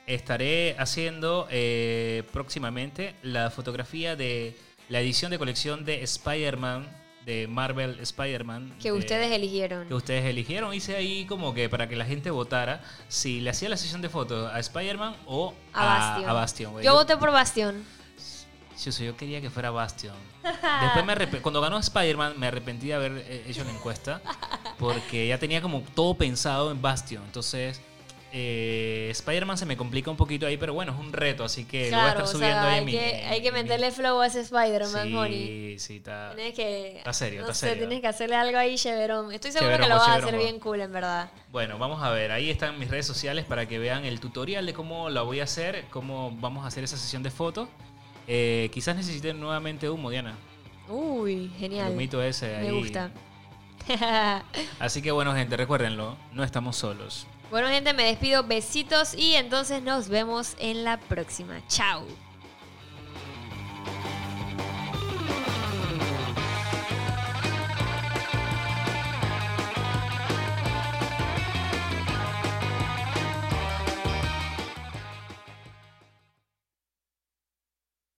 Estaré haciendo eh, próximamente la fotografía de la edición de colección de Spider-Man, de Marvel Spider-Man. Que de- ustedes eligieron. que ustedes eligieron. Hice ahí como que para que la gente votara si le hacía la sesión de fotos a Spider-Man o A Bastion. a Bastion, güey. Yo voté por Bastion. Yo, yo quería que fuera Bastion. Después, me cuando ganó Spider-Man, me arrepentí de haber eh, hecho la encuesta. Porque ya tenía como todo pensado en Bastion. Entonces, eh, Spider-Man se me complica un poquito ahí, pero bueno, es un reto. Así que lo voy a Claro, estar subiendo sea, ahí hay, mi. que, hay que en mi- meterle flow a ese Spider-Man. Sí, sí, está. Tienes que. Está serio, no está sé, serio. tienes que hacerle algo ahí, Cheverón. Estoy seguro que lo vas a hacer bien cool, en verdad. Bueno, vamos a ver. Ahí están mis redes sociales para que vean el tutorial de cómo la voy a hacer, cómo vamos a hacer esa sesión de fotos. Eh, quizás necesiten nuevamente humo, Diana. Uy, genial. El humito ese Me ahí. gusta. Así que bueno, gente, recuérdenlo, no estamos solos. Bueno, gente, me despido. Besitos y entonces nos vemos en la próxima. Chao.